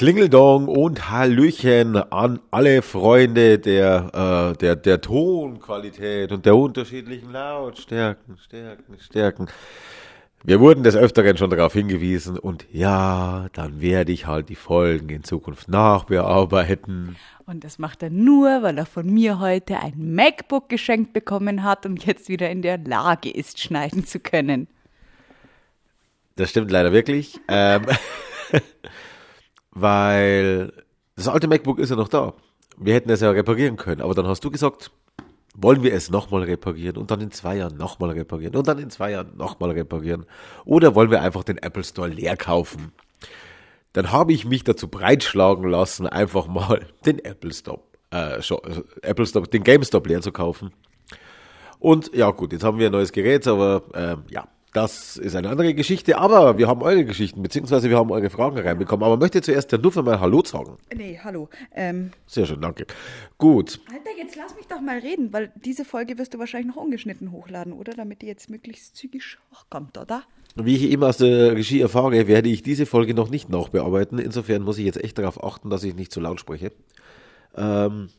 Klingeldong und Hallöchen an alle Freunde der, äh, der, der Tonqualität und der unterschiedlichen Lautstärken, Stärken, Stärken. Wir wurden des Öfteren schon darauf hingewiesen und ja, dann werde ich halt die Folgen in Zukunft nachbearbeiten. Und das macht er nur, weil er von mir heute ein MacBook geschenkt bekommen hat und jetzt wieder in der Lage ist, schneiden zu können. Das stimmt leider wirklich. Ähm, weil das alte MacBook ist ja noch da. Wir hätten es ja reparieren können, aber dann hast du gesagt, wollen wir es nochmal reparieren und dann in zwei Jahren nochmal reparieren und dann in zwei Jahren nochmal reparieren oder wollen wir einfach den Apple Store leer kaufen? Dann habe ich mich dazu breitschlagen lassen, einfach mal den Apple Store, äh, Apple Store, den GameStop leer zu kaufen. Und ja gut, jetzt haben wir ein neues Gerät, aber äh, ja, das ist eine andere Geschichte, aber wir haben eure Geschichten, beziehungsweise wir haben eure Fragen reinbekommen. Aber möchte zuerst der Nuffe mal Hallo sagen? Nee, hallo. Ähm, Sehr schön, danke. Gut. Alter, jetzt lass mich doch mal reden, weil diese Folge wirst du wahrscheinlich noch ungeschnitten hochladen, oder? Damit die jetzt möglichst zügig hochkommt, oder? Wie ich eben aus der Regie erfahre, werde ich diese Folge noch nicht nachbearbeiten. Insofern muss ich jetzt echt darauf achten, dass ich nicht zu laut spreche. Ähm,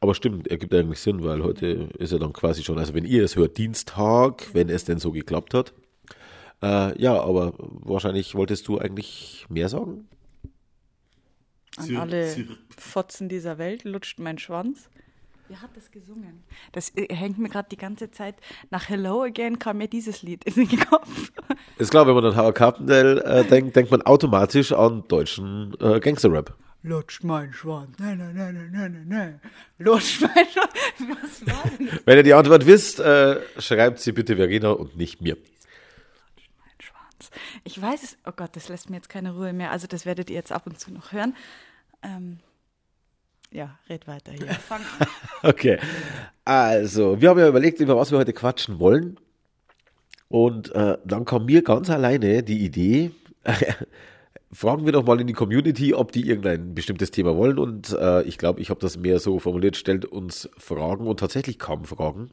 aber stimmt, ergibt eigentlich Sinn, weil heute ist ja dann quasi schon, also wenn ihr es hört, Dienstag, wenn es denn so geklappt hat. Äh, ja, aber wahrscheinlich wolltest du eigentlich mehr sagen? An alle. Fotzen dieser Welt lutscht mein Schwanz. Wer hat das gesungen? Das äh, hängt mir gerade die ganze Zeit. Nach Hello Again kam mir dieses Lied in den Kopf. Ist klar, wenn man an Howard Carpendale äh, denkt, denkt man automatisch an deutschen äh, Gangster-Rap. Lutscht mein Schwanz. Nein, nein, nein, nein, nein, nein. Lutscht mein Schwanz. Was war denn das? Wenn ihr die Antwort wisst, äh, schreibt sie bitte Verena und nicht mir. Ich weiß es, oh Gott, das lässt mir jetzt keine Ruhe mehr. Also das werdet ihr jetzt ab und zu noch hören. Ähm, ja, red weiter hier. Fang an. okay. Also, wir haben ja überlegt, über was wir heute quatschen wollen. Und äh, dann kam mir ganz alleine die Idee, fragen wir doch mal in die Community, ob die irgendein bestimmtes Thema wollen. Und äh, ich glaube, ich habe das mehr so formuliert, stellt uns Fragen und tatsächlich kamen Fragen.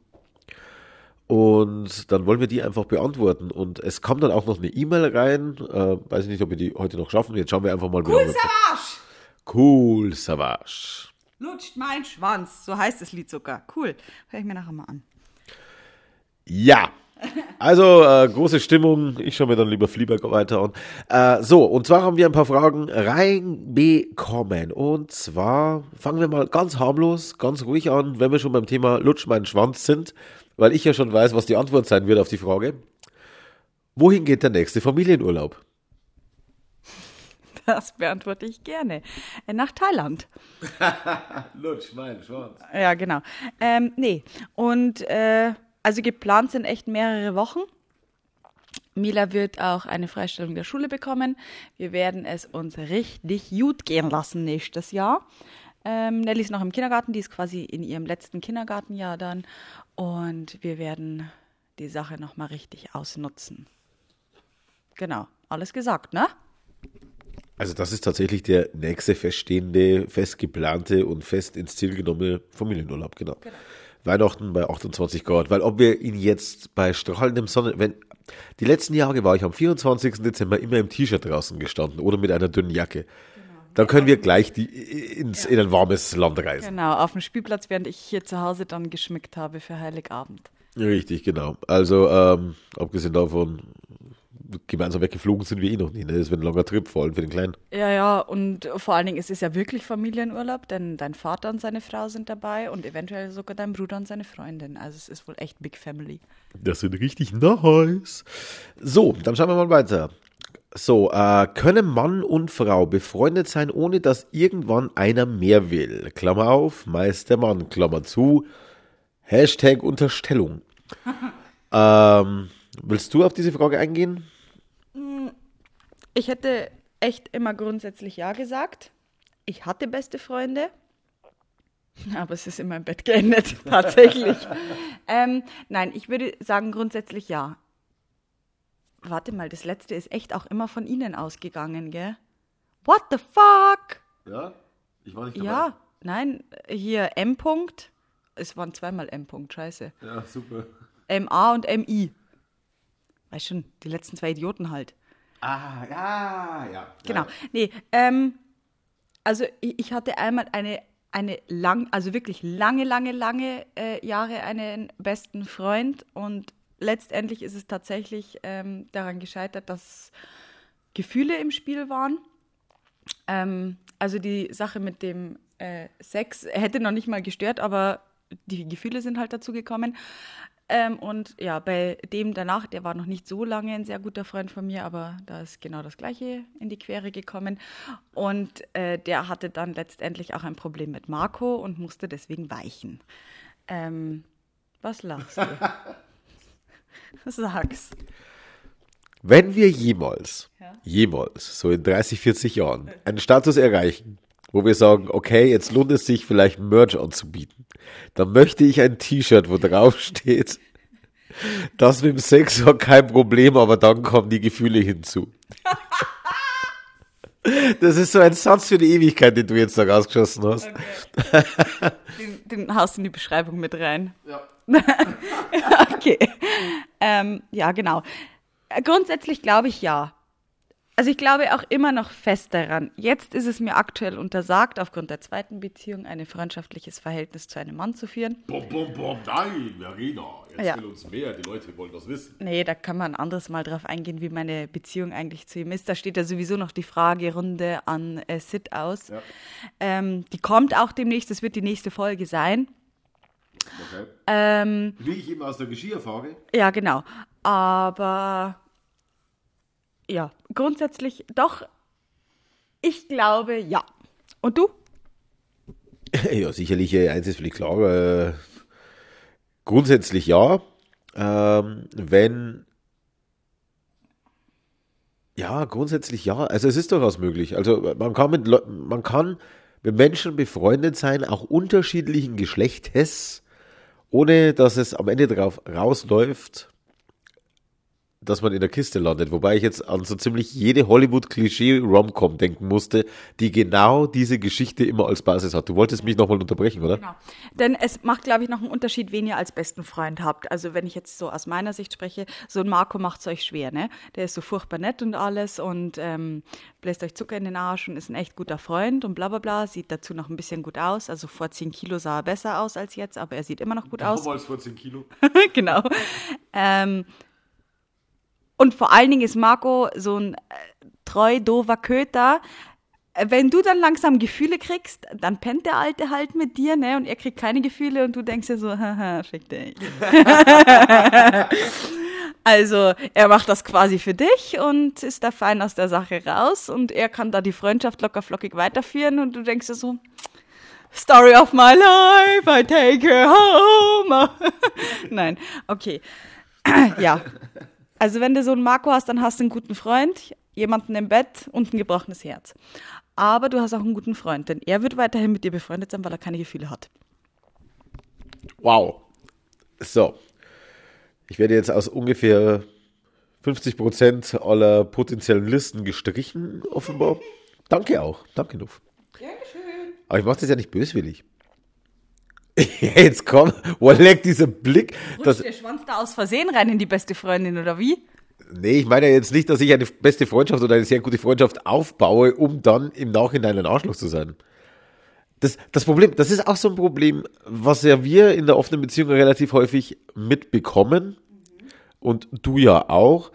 Und dann wollen wir die einfach beantworten. Und es kommt dann auch noch eine E-Mail rein. Äh, weiß ich nicht, ob wir die heute noch schaffen. Jetzt schauen wir einfach mal. Cool Savage! Cool Savage. Lutscht mein Schwanz. So heißt das Lied sogar. Cool. Hör ich mir nachher mal an. Ja. Also, äh, große Stimmung. Ich schaue mir dann lieber Flieberg weiter an. Äh, so, und zwar haben wir ein paar Fragen reinbekommen. Und zwar fangen wir mal ganz harmlos, ganz ruhig an, wenn wir schon beim Thema Lutsch meinen Schwanz sind weil ich ja schon weiß, was die Antwort sein wird auf die Frage. Wohin geht der nächste Familienurlaub? Das beantworte ich gerne. Äh, nach Thailand. Lutsch, mein Schwanz. Ja, genau. Ähm, nee, und äh, also geplant sind echt mehrere Wochen. Mila wird auch eine Freistellung der Schule bekommen. Wir werden es uns richtig gut gehen lassen nächstes Jahr. Ähm, Nelly ist noch im Kindergarten, die ist quasi in ihrem letzten Kindergartenjahr dann. Und wir werden die Sache nochmal richtig ausnutzen. Genau, alles gesagt, ne? Also das ist tatsächlich der nächste feststehende, festgeplante und fest ins Ziel genommene Familienurlaub, genau. genau. Weihnachten bei 28 Grad, weil ob wir ihn jetzt bei strahlendem Sonne, wenn die letzten Jahre war ich am 24. Dezember immer im T-Shirt draußen gestanden oder mit einer dünnen Jacke. Dann können wir gleich die, ins, ja. in ein warmes Land reisen. Genau, auf dem Spielplatz, während ich hier zu Hause dann geschmückt habe für Heiligabend. Richtig, genau. Also, ähm, abgesehen davon, gemeinsam weggeflogen sind wir eh noch nie. Ne? Das wird ein langer Trip, vor allem für den Kleinen. Ja, ja, und vor allen Dingen ist es ja wirklich Familienurlaub, denn dein Vater und seine Frau sind dabei und eventuell sogar dein Bruder und seine Freundin. Also es ist wohl echt Big Family. Das sind richtig nice. So, dann schauen wir mal weiter. So, äh, können Mann und Frau befreundet sein, ohne dass irgendwann einer mehr will? Klammer auf, meist der Mann, Klammer zu. Hashtag Unterstellung. ähm, willst du auf diese Frage eingehen? Mm, ich hätte echt immer grundsätzlich Ja gesagt. Ich hatte beste Freunde. Aber es ist in meinem Bett geendet, tatsächlich. ähm, nein, ich würde sagen grundsätzlich ja warte mal, das letzte ist echt auch immer von Ihnen ausgegangen, gell? What the fuck? Ja, ich war nicht dabei. Ja, nein, hier M. -Punkt. Es waren zweimal M. -Punkt, scheiße. Ja, super. MA und MI. Weißt schon, die letzten zwei Idioten halt. Ah, ja, ja. Genau. Nee, ähm, also ich, ich hatte einmal eine, eine lang, also wirklich lange, lange, lange äh, Jahre einen besten Freund und letztendlich ist es tatsächlich ähm, daran gescheitert, dass Gefühle im Spiel waren. Ähm, also die Sache mit dem äh, Sex hätte noch nicht mal gestört, aber die Gefühle sind halt dazu gekommen. Ähm, und ja, bei dem danach, der war noch nicht so lange ein sehr guter Freund von mir, aber da ist genau das Gleiche in die Quere gekommen. Und äh, der hatte dann letztendlich auch ein Problem mit Marco und musste deswegen weichen. Ähm, was lachst du? Sag's. Wenn wir jemals, Ja. jemals, so in 30, 40 Jahren, einen Status erreichen, wo wir sagen, okay, jetzt lohnt es sich vielleicht Merch anzubieten, dann möchte ich ein T-Shirt, wo drauf steht, das mit dem Sex war kein Problem, aber dann kommen die Gefühle hinzu. Das ist so ein Satz für die Ewigkeit, den du jetzt da rausgeschossen hast. Den, den haust du in die Beschreibung mit rein. Ja. Okay. Ähm, ja, genau. Grundsätzlich glaube ich ja. Also ich glaube auch immer noch fest daran. Jetzt ist es mir aktuell untersagt, aufgrund der zweiten Beziehung ein freundschaftliches Verhältnis zu einem Mann zu führen. Bom, bom, bom, nein, Verena, Ja. erzähl uns mehr, die Leute wollen das wissen. Nee, da kann man ein anderes Mal drauf eingehen, wie meine Beziehung eigentlich zu ihm ist. Da steht ja sowieso noch die Fragerunde an äh, Sid aus. Ja. Ähm, die kommt auch demnächst, das wird die nächste Folge sein. Okay. Ähm, Wie ich eben aus der Regie erfahre, Ja, genau. Aber ja, grundsätzlich doch, ich glaube ja. Und du? Ja, sicherlich, äh, eins ist völlig klar. Äh, grundsätzlich ja. Ähm, wenn. Ja, grundsätzlich ja. Also es ist durchaus möglich. Also man kann mit, man kann mit Menschen befreundet sein, auch unterschiedlichen Geschlechtes, ohne dass es am Ende darauf rausläuft, dass man in der Kiste landet. Wobei ich jetzt an so ziemlich jede Hollywood-Klischee-Rom-Com denken musste, die genau diese Geschichte immer als Basis hat. Du wolltest mich nochmal unterbrechen, oder? Genau. Denn es macht, glaube ich, noch einen Unterschied, wen ihr als besten Freund habt. Also wenn ich jetzt so aus meiner Sicht spreche, so ein Marco macht es euch schwer, ne? Der ist so furchtbar nett und alles und ähm, bläst euch Zucker in den Arsch und ist ein echt guter Freund und bla bla bla, sieht dazu noch ein bisschen gut aus. Also vor 10 Kilo sah er besser aus als jetzt, aber er sieht immer noch gut aus. Damals 14 Kilo. genau. Ähm, und vor allen Dingen ist Marco so ein äh, treu doofer Köter. Äh, Wenn du dann langsam Gefühle kriegst, dann pennt der Alte halt mit dir, ne? Und er kriegt keine Gefühle und du denkst dir so, haha, fick dich. also, er macht das quasi für dich und ist da fein aus der Sache raus und er kann da die Freundschaft locker flockig weiterführen und du denkst dir so, Story of my life, I take her home. Nein, okay. ja. Also wenn du so einen Marco hast, dann hast du einen guten Freund, jemanden im Bett und ein gebrochenes Herz. Aber du hast auch einen guten Freund, denn er wird weiterhin mit dir befreundet sein, weil er keine Gefühle hat. Wow. So. Ich werde jetzt aus ungefähr 50% aller potenziellen Listen gestrichen, offenbar. Danke auch. Danke, Nuff. Aber ich mache das ja nicht böswillig. Jetzt komm, wo leckt dieser Blick? Das, Rutscht der Schwanz da aus Versehen rein in die beste Freundin oder wie? nee, ich meine ja jetzt nicht, dass ich eine beste Freundschaft oder eine sehr gute Freundschaft aufbaue, um dann im Nachhinein ein Arschloch zu sein. Das, das Problem, das ist auch so ein Problem, was ja wir in der offenen Beziehung relativ häufig mitbekommen und du ja auch,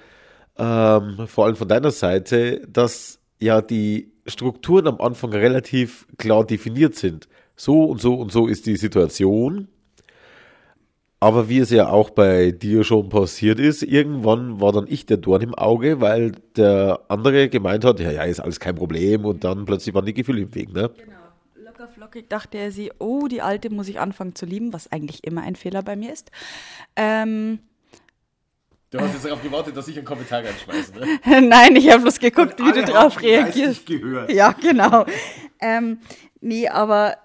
ähm, vor allem von deiner Seite, dass ja die Strukturen am Anfang relativ klar definiert sind. So und so und so ist die Situation. Aber wie es ja auch bei dir schon passiert ist, irgendwann war dann ich der Dorn im Auge, weil der andere gemeint hat, ja, ja, ist alles kein Problem und dann plötzlich waren die Gefühle im Weg, ne? Genau. Locker flockig dachte er sie, oh, die Alte muss ich anfangen zu lieben, was eigentlich immer ein Fehler bei mir ist. Ähm, Du hast jetzt darauf gewartet, dass ich einen Kommentar reinschmeiße, ne? Nein, ich habe bloß geguckt, wie du drauf reagierst. gehört. Ja, genau. ähm, nee, aber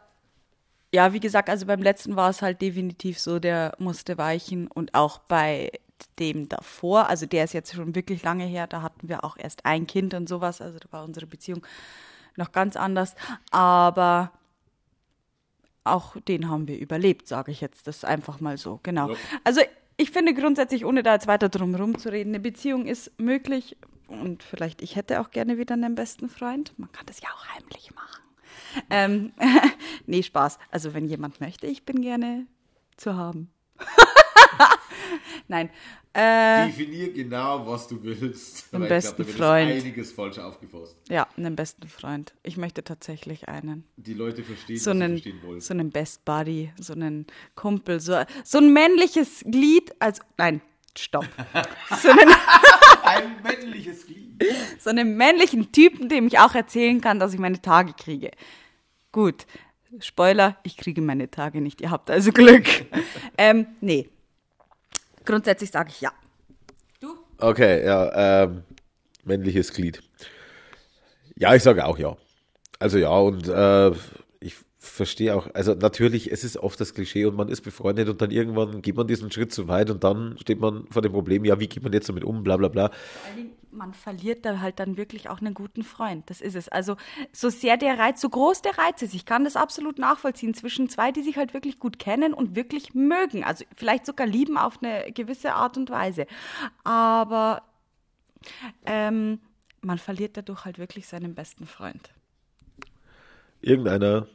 ja, wie gesagt, also beim letzten war es halt definitiv so, der musste weichen und auch bei dem davor, also der ist jetzt schon wirklich lange her, da hatten wir auch erst ein Kind und sowas, also da war unsere Beziehung noch ganz anders, aber auch den haben wir überlebt, sage ich jetzt das einfach mal so, genau. Ja. Also ich finde grundsätzlich, ohne da jetzt weiter drum herum zu reden, eine Beziehung ist möglich und vielleicht ich hätte auch gerne wieder einen besten Freund. Man kann das ja auch heimlich machen. Ähm, nee, Spaß. Also wenn jemand möchte, ich bin gerne zu haben. Nein. Äh, Definier genau, was du willst. Weil besten glaub, Freund. einiges falsch aufgefasst. ja, einen besten Freund. Ich möchte tatsächlich einen. Die Leute verstehen, So was einen, verstehen wollen. so einen Best Buddy, so einen Kumpel, so, so ein männliches Glied, also, nein, stopp. So einen, Ein männliches Glied. so einen männlichen Typen, dem ich auch erzählen kann, dass ich meine Tage kriege. Gut, Spoiler, ich kriege meine Tage nicht, ihr habt also Glück. ähm, nee, grundsätzlich sage ich ja. Du? Okay, ja, ähm, männliches Glied. Ja, ich sage auch ja. Also ja, und äh, verstehe auch, also natürlich, es ist oft das Klischee und man ist befreundet und dann irgendwann geht man diesen Schritt zu weit und dann steht man vor dem Problem, ja, wie geht man jetzt damit um, bla bla bla. Man verliert da halt dann wirklich auch einen guten Freund. Das ist es. Also so sehr der Reiz, so groß der Reiz ist, ich kann das absolut nachvollziehen zwischen zwei, die sich halt wirklich gut kennen und wirklich mögen. Also vielleicht sogar lieben auf eine gewisse Art und Weise. Aber ähm, man verliert dadurch halt wirklich seinen besten Freund. Irgendeiner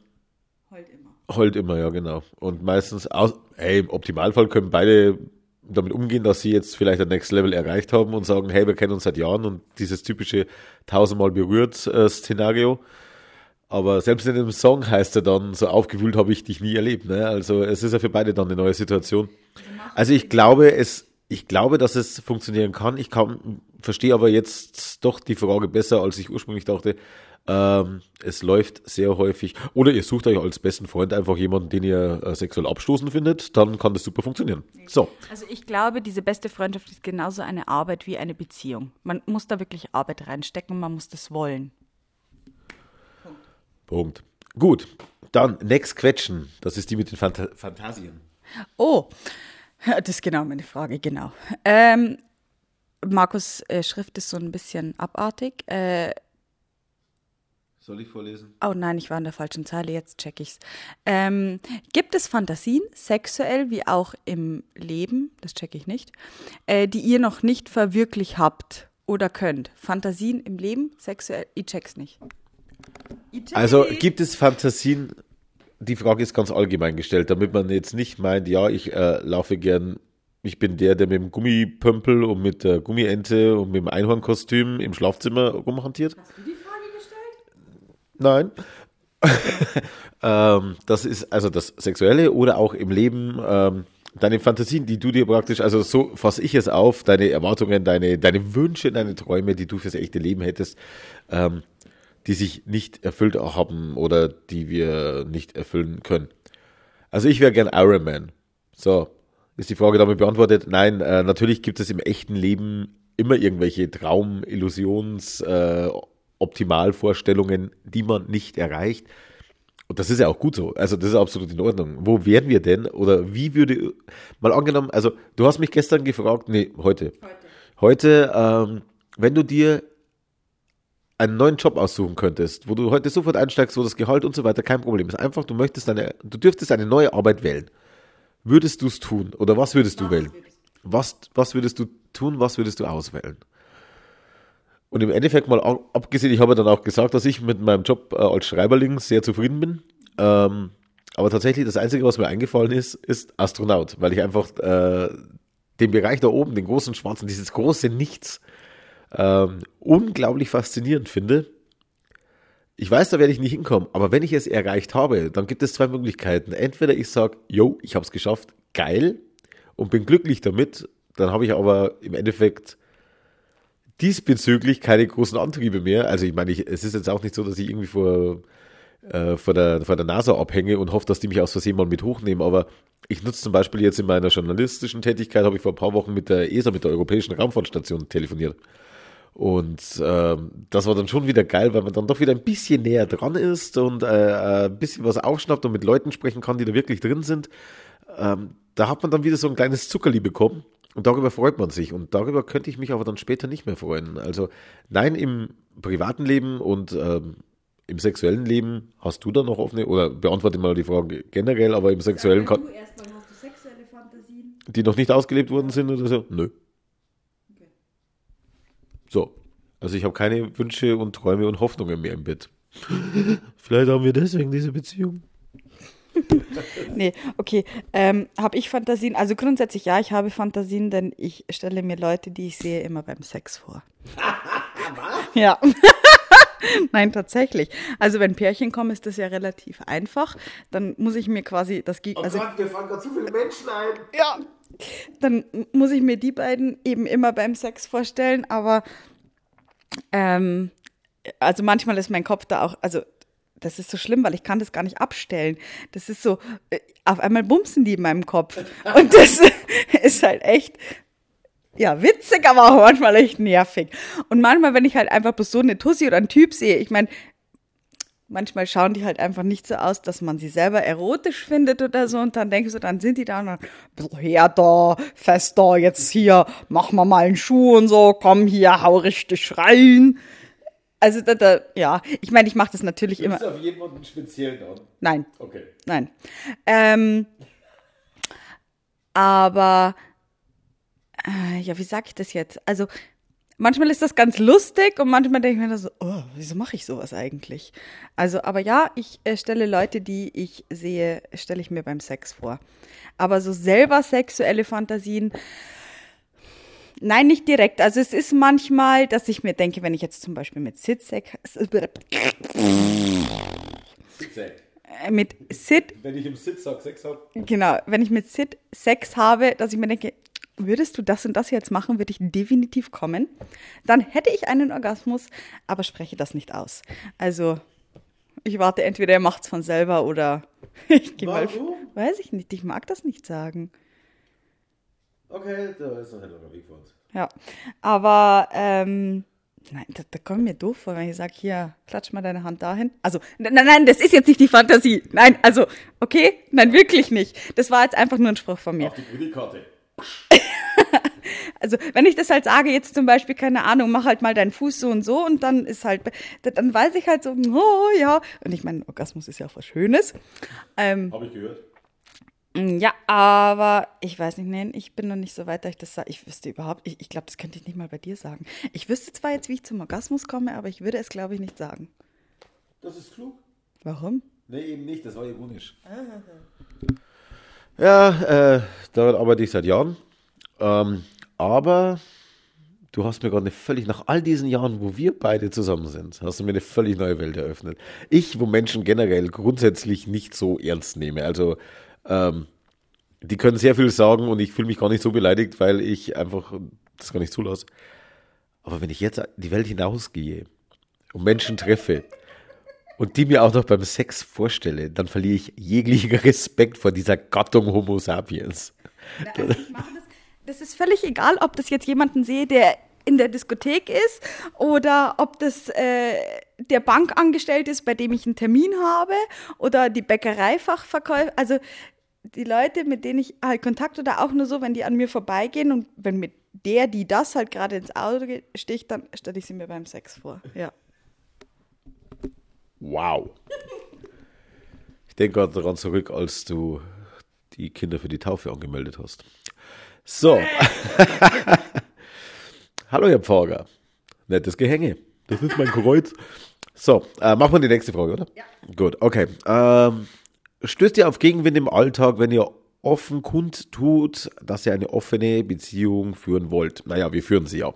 Halt immer. heult immer, ja, genau. Und meistens, aus, ey, im Optimalfall können beide damit umgehen, dass sie jetzt vielleicht ein Next Level erreicht haben und sagen, hey, wir kennen uns seit Jahren und dieses typische tausendmal berührt äh, Szenario. Aber selbst in dem Song heißt er dann, so aufgewühlt habe ich dich nie erlebt. Ne? Also es ist ja für beide dann eine neue Situation. Also ich glaube, es, ich glaube, dass es funktionieren kann. Ich kann, verstehe aber jetzt doch die Frage besser, als ich ursprünglich dachte. Ähm, es läuft sehr häufig. Oder ihr sucht euch als besten Freund einfach jemanden, den ihr äh, sexuell abstoßend findet, dann kann das super funktionieren. So. Also ich glaube, diese beste Freundschaft ist genauso eine Arbeit wie eine Beziehung. Man muss da wirklich Arbeit reinstecken und man muss das wollen. Punkt. Gut. Dann Next Quetschen. Das ist die mit den Phanta Fantasien. Oh, das ist genau meine Frage, genau. Ähm, Markus äh, Schrift ist so ein bisschen abartig. Äh, Soll ich vorlesen? oh nein, ich war in der falschen Zeile, jetzt check ich's. Ähm, gibt es Fantasien, sexuell wie auch im Leben, das check ich nicht, äh, die ihr noch nicht verwirklicht habt oder könnt? Fantasien im Leben, sexuell, ich check's nicht. Ich check's Also gibt es Fantasien? Die Frage ist ganz allgemein gestellt, damit man jetzt nicht meint, ja, ich äh, laufe gern, ich bin der, der mit dem Gummipömpel und mit der Gummiente und mit dem Einhornkostüm im Schlafzimmer rumhantiert. Hast du die? Nein. ähm, das ist also das Sexuelle oder auch im Leben ähm, deine Fantasien, die du dir praktisch, also so fasse ich es auf, deine Erwartungen, deine, deine Wünsche, deine Träume, die du fürs echte Leben hättest, ähm, die sich nicht erfüllt haben oder die wir nicht erfüllen können. Also ich wäre gern Iron Man. So, ist die Frage damit beantwortet? Nein, äh, natürlich gibt es im echten Leben immer irgendwelche Traum-, Illusions-, äh, Optimalvorstellungen, die man nicht erreicht. Und das ist ja auch gut so. Also das ist absolut in Ordnung. Wo wären wir denn? Oder wie würde, mal angenommen, also du hast mich gestern gefragt, nee, heute. Heute, ähm, wenn du dir einen neuen Job aussuchen könntest, wo du heute sofort einsteigst, wo das Gehalt und so weiter kein Problem ist. Einfach, du möchtest eine, du dürftest eine neue Arbeit wählen. Würdest du es tun? Oder was würdest du wählen? Was, was würdest du tun? Was würdest du auswählen? Und im Endeffekt mal abgesehen, ich habe dann auch gesagt, dass ich mit meinem Job äh, als Schreiberling sehr zufrieden bin. Ähm, aber tatsächlich das Einzige, was mir eingefallen ist, ist Astronaut, weil ich einfach äh, den Bereich da oben, den großen Schwarzen, dieses große Nichts, ähm, unglaublich faszinierend finde. Ich weiß, da werde ich nicht hinkommen, aber wenn ich es erreicht habe, dann gibt es zwei Möglichkeiten. Entweder ich sage, yo, ich habe es geschafft, geil, und bin glücklich damit, dann habe ich aber im Endeffekt diesbezüglich keine großen Antriebe mehr. Also ich meine, ich, es ist jetzt auch nicht so, dass ich irgendwie vor, äh, vor, der, vor der NASA abhänge und hoffe, dass die mich aus Versehen mal mit hochnehmen, aber ich nutze zum Beispiel jetzt in meiner journalistischen Tätigkeit, habe ich vor ein paar Wochen mit der ESA, mit der Europäischen Raumfahrtstation telefoniert. Und ähm, das war dann schon wieder geil, weil man dann doch wieder ein bisschen näher dran ist und äh, ein bisschen was aufschnappt und mit Leuten sprechen kann, die da wirklich drin sind. Ähm, da hat man dann wieder so ein kleines Zuckerli bekommen und darüber freut man sich. Und darüber könnte ich mich aber dann später nicht mehr freuen. Also nein, im privaten Leben und ähm, im sexuellen Leben hast du da noch offene, oder beantworte mal die Frage generell, aber im sexuellen, kann, Du erstmal hast du sexuelle Fantasien. die noch nicht ausgelebt worden sind oder so? Nö. So. Also ich habe keine Wünsche und Träume und Hoffnungen mehr im Bett. Vielleicht haben wir deswegen diese Beziehung. Nee, okay. Ähm, habe ich Fantasien? Also grundsätzlich ja, ich habe Fantasien, denn ich stelle mir Leute, die ich sehe, immer beim Sex vor. ja. Nein, tatsächlich. Also wenn Pärchen kommen, ist das ja relativ einfach. Dann muss ich mir quasi das Geg- also wir fangen gerade zu viele Menschen ein. ja, dann muss ich mir die beiden eben immer beim Sex vorstellen, aber ähm, also manchmal ist mein Kopf da auch, also das ist so schlimm, weil ich kann das gar nicht abstellen. Das ist so, äh, auf einmal bumsen die in meinem Kopf. Und das ist halt echt, ja, witzig, aber auch manchmal echt nervig. Und manchmal, wenn ich halt einfach bloß so eine Tussi oder einen Typ sehe, ich meine, manchmal schauen die halt einfach nicht so aus, dass man sie selber erotisch findet oder so. Und dann denkst du, dann sind die da und dann, bisschen härter, fester, jetzt hier, mach mal mal einen Schuh und so, komm hier, hau richtig rein. Also, da, da, ja, ich meine, ich mache das natürlich immer. auf jemanden speziell an. Nein, Okay. nein. Ähm, aber, äh, ja, wie sag ich das jetzt? Also, manchmal ist das ganz lustig und manchmal denke ich mir so, oh, wieso mache ich sowas eigentlich? Also, aber ja, ich äh, stelle Leute, die ich sehe, stelle ich mir beim Sex vor. Aber so selber sexuelle Fantasien, nein, nicht direkt. Also es ist manchmal, dass ich mir denke, wenn ich jetzt zum Beispiel mit Sid Sex, äh, mit Sid Wenn ich im Sitzsack Sex habe. Genau, wenn ich mit Sid Sex habe, dass ich mir denke, würdest du das und das jetzt machen, würde ich definitiv kommen. Dann hätte ich einen Orgasmus, aber spreche das nicht aus. Also, ich warte entweder er macht's von selber oder ich gehe mal. Weiß ich nicht, ich mag das nicht sagen. Okay, da ist noch ein langer Weg vor uns. Ja, aber ähm, nein, da, da kommt mir doof vor, wenn ich sage, hier, klatsch mal deine Hand dahin. Also, nein, nein, das ist jetzt nicht die Fantasie. Nein, also, okay, nein, wirklich nicht. Das war jetzt einfach nur ein Spruch von mir. Auf die Kreditkarte. Also, wenn ich das halt sage, jetzt zum Beispiel, keine Ahnung, mach halt mal deinen Fuß so und so und dann ist halt, dann weiß ich halt so, oh ja. Und ich meine, Orgasmus ist ja auch was Schönes. Ähm, Habe ich gehört. Ja, aber ich weiß nicht, nein, ich bin noch nicht so weit, dass ich das sage. Ich wüsste überhaupt, ich, ich glaube, das könnte ich nicht mal bei dir sagen. Ich wüsste zwar jetzt, wie ich zum Orgasmus komme, aber ich würde es, glaube ich, nicht sagen. Das ist klug. Warum? Nee, eben nicht, das war ironisch. Ja, äh, daran arbeite ich seit Jahren. Ähm, aber du hast mir gerade eine völlig, nach all diesen Jahren, wo wir beide zusammen sind, hast du mir eine völlig neue Welt eröffnet. Ich, wo Menschen generell grundsätzlich nicht so ernst nehme. Also, ähm, die können sehr viel sagen und ich fühle mich gar nicht so beleidigt, weil ich einfach das gar nicht zulasse. Aber wenn ich jetzt die Welt hinausgehe und Menschen treffe und die mir auch noch beim Sex vorstelle, dann verliere ich jeglichen Respekt vor dieser Gattung Homo sapiens. Also ich mache das, das ist völlig egal, ob das jetzt jemanden sehe, der in der Diskothek ist oder ob das äh, der Bankangestellte ist, bei dem ich einen Termin habe oder die Bäckereifachverkäufer. Also die Leute, mit denen ich halt Kontakt oder auch nur so, wenn die an mir vorbeigehen und wenn mit der, die das halt gerade ins Auge sticht, dann stelle ich sie mir beim Sex vor. Ja. Wow. Ich denke gerade daran zurück, als du die Kinder für die Taufe angemeldet hast. So. Hallo, Herr Pfarrer. Nettes Gehänge. Das ist mein Kreuz. So, äh, machen wir die nächste Frage, oder? Ja. Gut, okay. Ähm, stößt ihr auf Gegenwind im Alltag, wenn ihr offen kundtut, dass ihr eine offene Beziehung führen wollt? Naja, wir führen sie ja.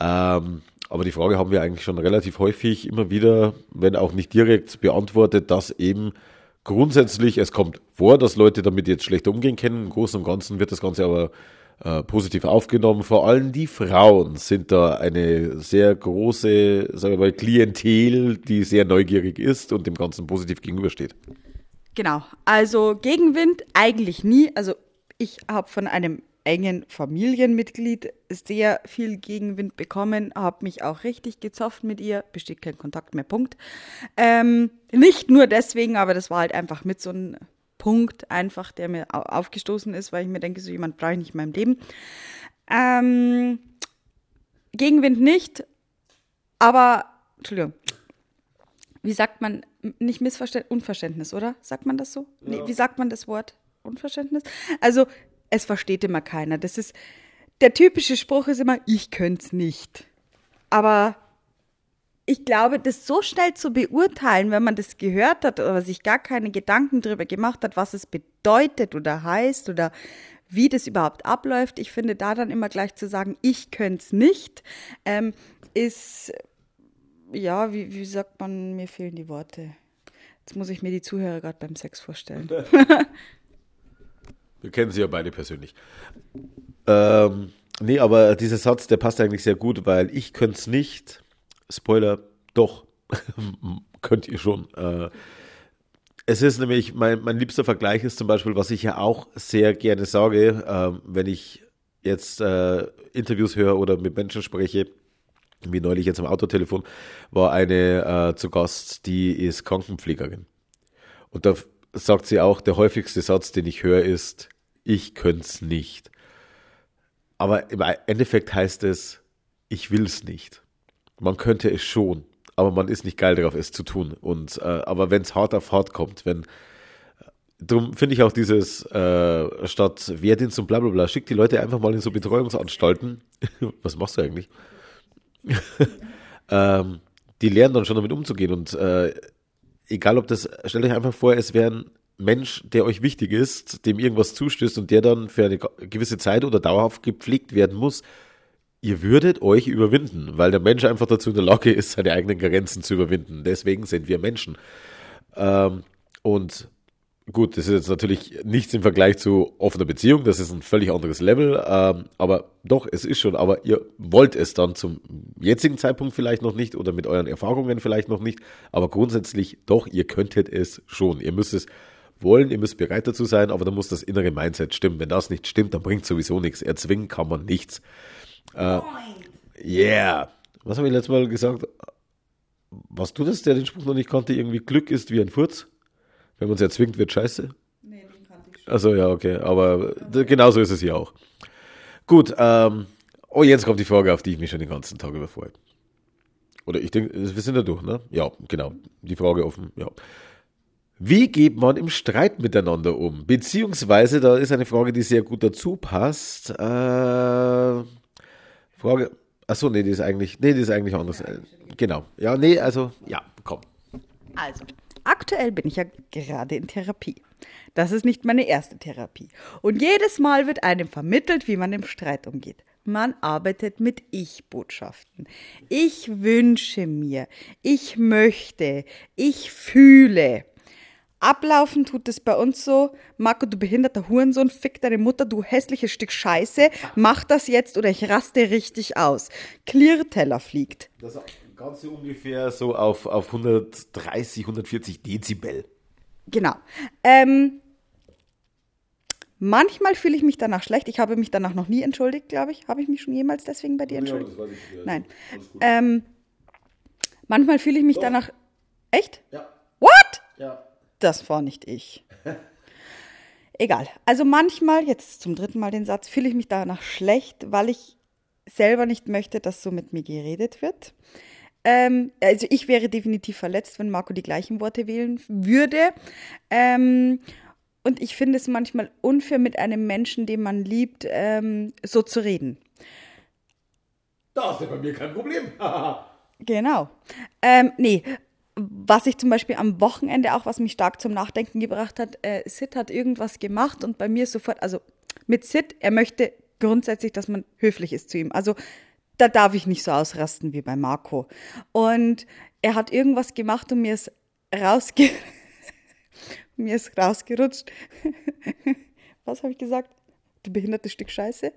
Ähm, aber die Frage haben wir eigentlich schon relativ häufig immer wieder, wenn auch nicht direkt beantwortet, dass eben grundsätzlich es kommt vor, dass Leute damit jetzt schlecht umgehen können. Im Großen und Ganzen wird das Ganze aber äh, positiv aufgenommen. Vor allem die Frauen sind da eine sehr große, sagen wir mal, Klientel, die sehr neugierig ist und dem Ganzen positiv gegenübersteht. Genau. Also Gegenwind eigentlich nie. Also ich habe von einem engen Familienmitglied sehr viel Gegenwind bekommen, habe mich auch richtig gezofft mit ihr, besteht kein Kontakt mehr, Punkt. Ähm, nicht nur deswegen, aber das war halt einfach mit so einem Punkt einfach, der mir au- aufgestoßen ist, weil ich mir denke, so jemand brauche ich nicht in meinem Leben. Ähm, Gegenwind nicht, aber, Entschuldigung, wie sagt man, nicht Missverständnis, Unverständnis, oder? Sagt man das so? Nee, wie sagt man das Wort? Unverständnis? Also, es versteht immer keiner. Das ist, der typische Spruch ist immer, ich könnte es nicht. Aber ich glaube, das so schnell zu beurteilen, wenn man das gehört hat oder sich gar keine Gedanken darüber gemacht hat, was es bedeutet oder heißt oder wie das überhaupt abläuft, ich finde da dann immer gleich zu sagen, ich könnte es nicht, ähm, ist, ja, wie, wie sagt man, mir fehlen die Worte. Jetzt muss ich mir die Zuhörer gerade beim Sex vorstellen. Wir kennen sie ja beide persönlich. Ähm, nee, aber dieser Satz, der passt eigentlich sehr gut, weil ich könnte es nicht. Spoiler, doch. Könnt ihr schon. Äh, es ist nämlich, mein, mein liebster Vergleich ist zum Beispiel, was ich ja auch sehr gerne sage, äh, wenn ich jetzt äh, Interviews höre oder mit Menschen spreche, wie neulich jetzt am Autotelefon, war eine äh, zu Gast, die ist Krankenpflegerin. Und da sagt sie auch, der häufigste Satz, den ich höre, ist, ich könnte es nicht. Aber im Endeffekt heißt es, ich will es nicht. Man könnte es schon, aber man ist nicht geil darauf, es zu tun. Und äh, aber wenn es hart auf hart kommt, wenn Darum finde ich auch dieses äh, statt Wehrdienst und bla bla bla, schick die Leute einfach mal in so Betreuungsanstalten. Was machst du eigentlich? ähm, die lernen dann schon damit umzugehen und äh, egal ob das, stellt euch einfach vor, es wäre ein Mensch, der euch wichtig ist, dem irgendwas zustößt und der dann für eine gewisse Zeit oder dauerhaft gepflegt werden muss, ihr würdet euch überwinden, weil der Mensch einfach dazu in der Lage ist, seine eigenen Grenzen zu überwinden. Deswegen sind wir Menschen. Ähm, und gut, das ist jetzt natürlich nichts im Vergleich zu offener Beziehung, das ist ein völlig anderes Level, ähm, aber doch, es ist schon, aber ihr wollt es dann zum jetzigen Zeitpunkt vielleicht noch nicht oder mit euren Erfahrungen vielleicht noch nicht, aber grundsätzlich doch, ihr könntet es schon. Ihr müsst es wollen, ihr müsst bereit dazu sein, aber dann muss das innere Mindset stimmen. Wenn das nicht stimmt, dann bringt sowieso nichts. Erzwingen kann man nichts. Äh, yeah. Was habe ich letztes Mal gesagt? Was du das, der den Spruch noch nicht konnte, irgendwie Glück ist wie ein Furz? Wenn man es erzwingt, wird scheiße? Nee, den kannte ich schon. Also ja, okay, aber genauso ist es hier auch. Gut, ähm, oh, jetzt kommt die Frage, auf die ich mich schon den ganzen Tag über freue. Oder ich denke, wir sind da durch, ne? Ja, genau. Die Frage offen, ja. Wie geht man im Streit miteinander um? Beziehungsweise, da ist eine Frage, die sehr gut dazu passt. Äh, Frage, achso, nee, die ist eigentlich, nee, die ist eigentlich anders. Genau. Ja, nee, also, ja, komm. Also, aktuell bin ich ja gerade in Therapie. Das ist nicht meine erste Therapie. Und jedes Mal wird einem vermittelt, wie man im Streit umgeht. Man arbeitet mit Ich-Botschaften. Ich wünsche mir, ich möchte, ich fühle. Ablaufen tut es bei uns so, Marco, du behinderter Hurensohn, fick deine Mutter, du hässliches Stück Scheiße, mach das jetzt oder ich raste richtig aus. Clear-Teller fliegt. Das Ganze ungefähr so auf, auf 130, 140 Dezibel. Genau. Ähm, manchmal fühle ich mich danach schlecht. Ich habe mich danach noch nie entschuldigt, glaube ich. Habe ich mich schon jemals deswegen bei dir entschuldigt? Ja, das weiß ich, ja. Nein. Ähm, manchmal fühle ich mich Doch. danach. Echt? Ja. What? Ja das war nicht ich. Egal. Also manchmal, jetzt zum dritten Mal den Satz, fühle ich mich danach schlecht, weil ich selber nicht möchte, dass so mit mir geredet wird. Ähm, also ich wäre definitiv verletzt, wenn Marco die gleichen Worte wählen würde. Ähm, und ich finde es manchmal unfair, mit einem Menschen, den man liebt, ähm, so zu reden. Da ist ja bei mir kein Problem. genau. Ähm, nee, was ich zum Beispiel am Wochenende auch, was mich stark zum Nachdenken gebracht hat, äh, Sid hat irgendwas gemacht und bei mir sofort, also mit Sid, er möchte grundsätzlich, dass man höflich ist zu ihm. Also da darf ich nicht so ausrasten wie bei Marco. Und er hat irgendwas gemacht und mir ist rausge mir ist rausgerutscht. was habe ich gesagt? Du behindertes Stück Scheiße?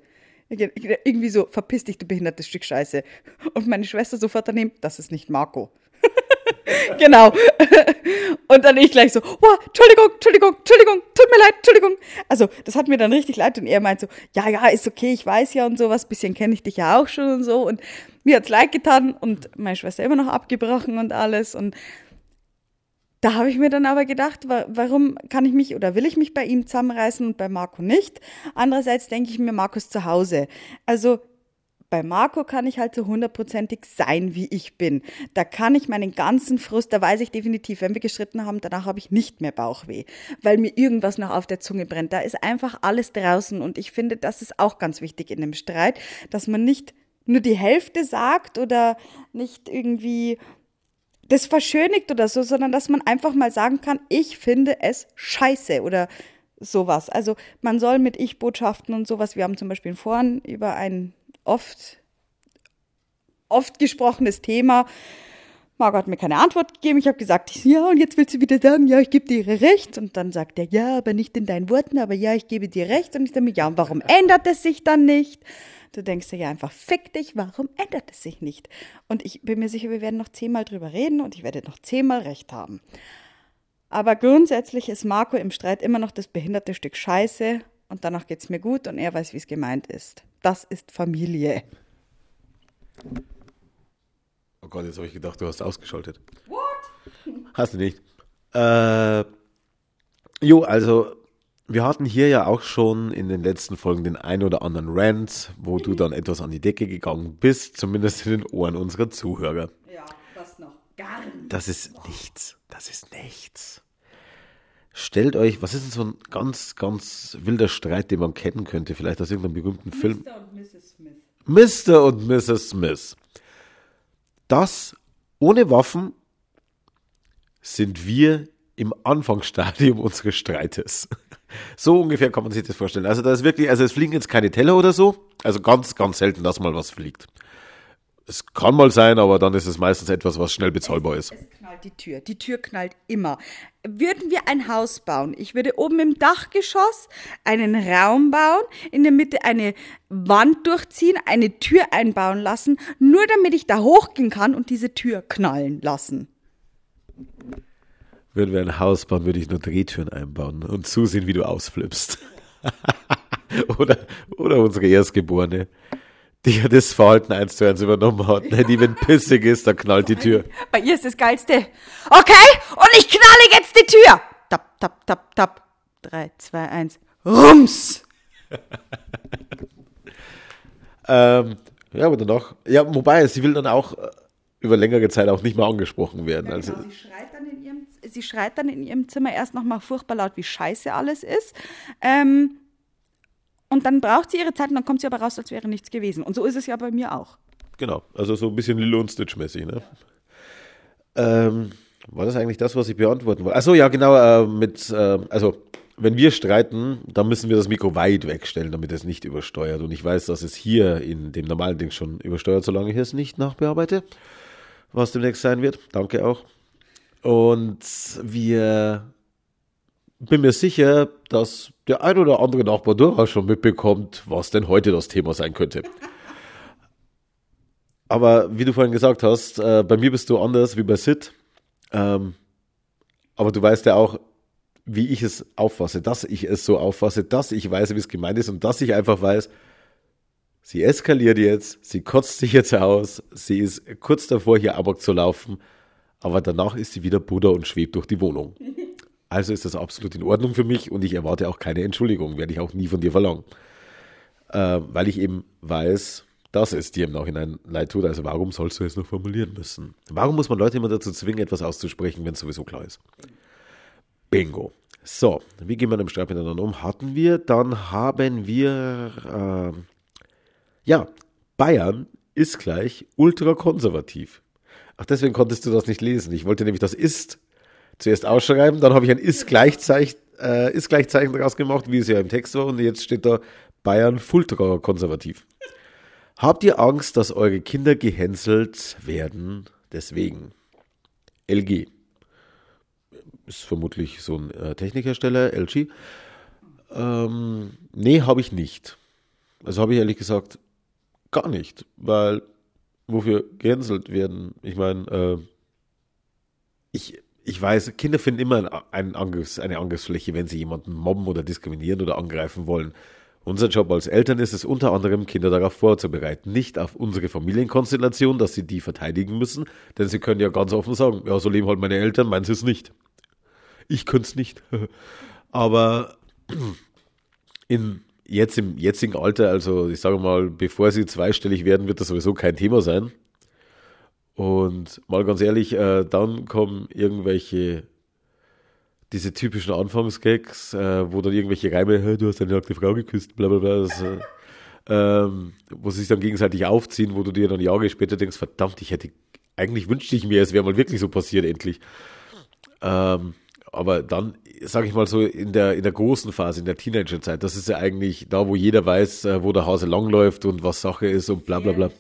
Irgendwie so, verpiss dich, du behindertes Stück Scheiße. Und meine Schwester sofort daneben, das ist nicht Marco. genau. Und dann ich gleich so, wow, Entschuldigung, Entschuldigung, Entschuldigung, tut mir leid, Entschuldigung. Also, das hat mir dann richtig leid und er meint so, ja, ja, ist okay, ich weiß ja und sowas, bisschen kenne ich dich ja auch schon und so und mir hat's leid getan und meine Schwester immer noch abgebrochen und alles und da habe ich mir dann aber gedacht, warum kann ich mich oder will ich mich bei ihm zusammenreißen und bei Marco nicht? Andererseits denke ich mir, Marco ist zu Hause. Also bei Marco kann ich halt so hundertprozentig sein, wie ich bin. Da kann ich meinen ganzen Frust, da weiß ich definitiv, wenn wir gestritten haben, danach habe ich nicht mehr Bauchweh, weil mir irgendwas noch auf der Zunge brennt. Da ist einfach alles draußen und ich finde, das ist auch ganz wichtig in einem Streit, dass man nicht nur die Hälfte sagt oder nicht irgendwie das verschönigt oder so, sondern dass man einfach mal sagen kann, ich finde es scheiße oder sowas. Also man soll mit Ich-Botschaften und sowas, wir haben zum Beispiel vorhin über ein oft, oft gesprochenes Thema, Margot hat mir keine Antwort gegeben. Ich habe gesagt, ja, und jetzt willst du wieder sagen, ja, ich gebe dir recht. Und dann sagt er, ja, aber nicht in deinen Worten, aber ja, ich gebe dir recht. Und ich denke mir, ja, und warum ändert es sich dann nicht? Du denkst dir ja einfach, fick dich, warum ändert es sich nicht? Und ich bin mir sicher, wir werden noch zehnmal drüber reden und ich werde noch zehnmal recht haben. Aber grundsätzlich ist Marco im Streit immer noch das behinderte Stück Scheiße und danach geht es mir gut und er weiß, wie es gemeint ist. Das ist Familie. Oh Gott, jetzt habe ich gedacht, du hast ausgeschaltet. What? Hast du nicht. Äh, jo, also wir hatten hier ja auch schon in den letzten Folgen den ein oder anderen Rant, wo du dann etwas an die Decke gegangen bist, zumindest in den Ohren unserer Zuhörer. Ja, das noch gar nicht. Das ist nichts. Das ist nichts. Stellt euch, was ist denn so ein ganz, ganz wilder Streit, den man kennen könnte, vielleicht aus irgendeinem berühmten Film? Mr. und Mrs. Smith. Mr. und Mrs. Smith. Das ohne Waffen sind wir im Anfangsstadium unseres Streites. So ungefähr kann man sich das vorstellen. Also da ist wirklich, also es fliegen jetzt keine Teller oder so. Also ganz, ganz selten, dass mal was fliegt. Es kann mal sein, aber dann ist es meistens etwas, was schnell bezahlbar ist. Die Tür. Die Tür knallt immer. Würden wir ein Haus bauen, ich würde oben im Dachgeschoss einen Raum bauen, in der Mitte eine Wand durchziehen, eine Tür einbauen lassen, nur damit ich da hochgehen kann und diese Tür knallen lassen. Würden wir ein Haus bauen, würde ich nur Drehtüren einbauen und zusehen, wie du ausflippst. oder, oder unsere Erstgeborene, die ja das Verhalten eins zu eins übernommen hat. Ne? Die, wenn pissig ist, dann knallt die Tür. Bei ihr ist das Geilste. Okay, und ich knalle jetzt die Tür. Tap, tap, tap, tap. Drei, zwei, eins. Rums! ähm, ja, aber danach, ja, wobei, sie will dann auch äh, über längere Zeit auch nicht mehr angesprochen werden. Ja, also, genau. sie, schreit dann in ihrem, sie schreit dann in ihrem Zimmer erst nochmal furchtbar laut, wie scheiße alles ist. Ähm, und dann braucht sie ihre Zeit und dann kommt sie aber raus, als wäre nichts gewesen. Und so ist es ja bei mir auch. Genau, also so ein bisschen Lilo und Stitch-mäßig, ne? Ähm, war das eigentlich das, was ich beantworten wollte? Achso, ja, genau, äh, mit, äh, also wenn wir streiten, dann müssen wir das Mikro weit wegstellen, damit es nicht übersteuert. Und ich weiß, dass es hier in dem normalen Ding schon übersteuert, solange ich es nicht nachbearbeite, was demnächst sein wird. Danke auch. Und wir bin mir sicher, dass der ein oder andere Nachbar durchaus schon mitbekommt, was denn heute das Thema sein könnte. Aber wie du vorhin gesagt hast, äh, bei mir bist du anders wie bei Sid. Ähm, aber du weißt ja auch, wie ich es auffasse, dass ich es so auffasse, dass ich weiß, wie es gemeint ist und dass ich einfach weiß, sie eskaliert jetzt, sie kotzt sich jetzt aus, sie ist kurz davor, hier Amok zu laufen, aber danach ist sie wieder Buddha und schwebt durch die Wohnung. Also ist das absolut in Ordnung für mich und ich erwarte auch keine Entschuldigung, werde ich auch nie von dir verlangen. Äh, weil ich eben weiß, dass es dir im Nachhinein leid tut. Also warum sollst du es noch formulieren müssen? Warum muss man Leute immer dazu zwingen, etwas auszusprechen, wenn es sowieso klar ist? Bingo. So, wie gehen wir mit dem Streit miteinander um? Hatten wir, dann haben wir, äh, ja, Bayern ist gleich ultrakonservativ. Ach, deswegen konntest du das nicht lesen. Ich wollte nämlich das ist zuerst ausschreiben, dann habe ich ein Ist-Gleichzeichen äh, ist Gleichzeichen draus gemacht, wie es ja im Text war, und jetzt steht da Bayern ultra konservativ. Habt ihr Angst, dass eure Kinder gehänselt werden? Deswegen. LG. Ist vermutlich so ein äh, Technikhersteller, LG. Ähm, nee, habe ich nicht. Also habe ich ehrlich gesagt gar nicht, weil wofür gehänselt werden? Ich meine, äh, ich, ich weiß, Kinder finden immer einen Angriffs-, eine Angriffsfläche, wenn sie jemanden mobben oder diskriminieren oder angreifen wollen. Unser Job als Eltern ist es unter anderem, Kinder darauf vorzubereiten. Nicht auf unsere Familienkonstellation, dass sie die verteidigen müssen, denn sie können ja ganz offen sagen, ja, so leben halt meine Eltern, meinen sie es nicht. Ich könnte es nicht. Aber in, jetzt im jetzigen Alter, also ich sage mal, bevor sie zweistellig werden, wird das sowieso kein Thema sein. Und mal ganz ehrlich, äh, dann kommen irgendwelche diese typischen Anfangsgags, äh, wo dann irgendwelche Reime, hey, du hast eine nackte Frau geküsst, bla bla bla, das, äh, ähm, wo sie sich dann gegenseitig aufziehen, wo du dir dann Jahre später denkst, verdammt, ich hätte eigentlich wünschte ich mir, es wäre mal wirklich so passiert, endlich. Ähm, aber dann, sage ich mal so, in der, in der großen Phase, in der Teenagerzeit, das ist ja eigentlich da, wo jeder weiß, äh, wo der Hase langläuft und was Sache ist und bla bla bla.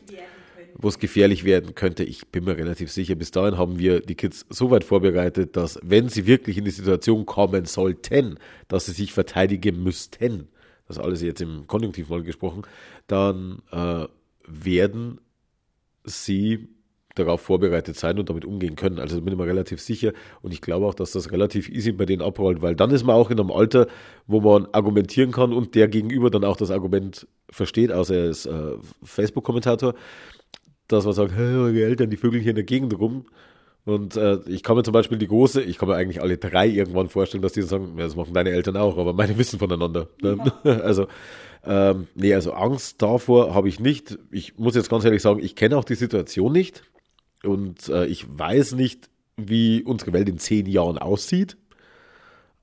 Wo es gefährlich werden könnte. Ich bin mir relativ sicher, bis dahin haben wir die Kids so weit vorbereitet, dass wenn sie wirklich in die Situation kommen sollten, dass sie sich verteidigen müssten, das alles jetzt im Konjunktiv mal gesprochen, dann äh, werden sie darauf vorbereitet sein und damit umgehen können. Also bin ich mir relativ sicher und ich glaube auch, dass das relativ easy bei denen abrollt, weil dann ist man auch in einem Alter, wo man argumentieren kann und der Gegenüber dann auch das Argument versteht, außer er ist äh, Facebook-Kommentator, dass man sagt, hey, eure Eltern, die Vögel hier in der Gegend rum. Und äh, ich kann mir zum Beispiel die große, ich kann mir eigentlich alle drei irgendwann vorstellen, dass die sagen, das machen deine Eltern auch, aber meine wissen voneinander. Ne? Ja. also ähm, nee, also Angst davor habe ich nicht. Ich muss jetzt ganz ehrlich sagen, ich kenne auch die Situation nicht. Und äh, ich weiß nicht, wie unsere Welt in zehn Jahren aussieht.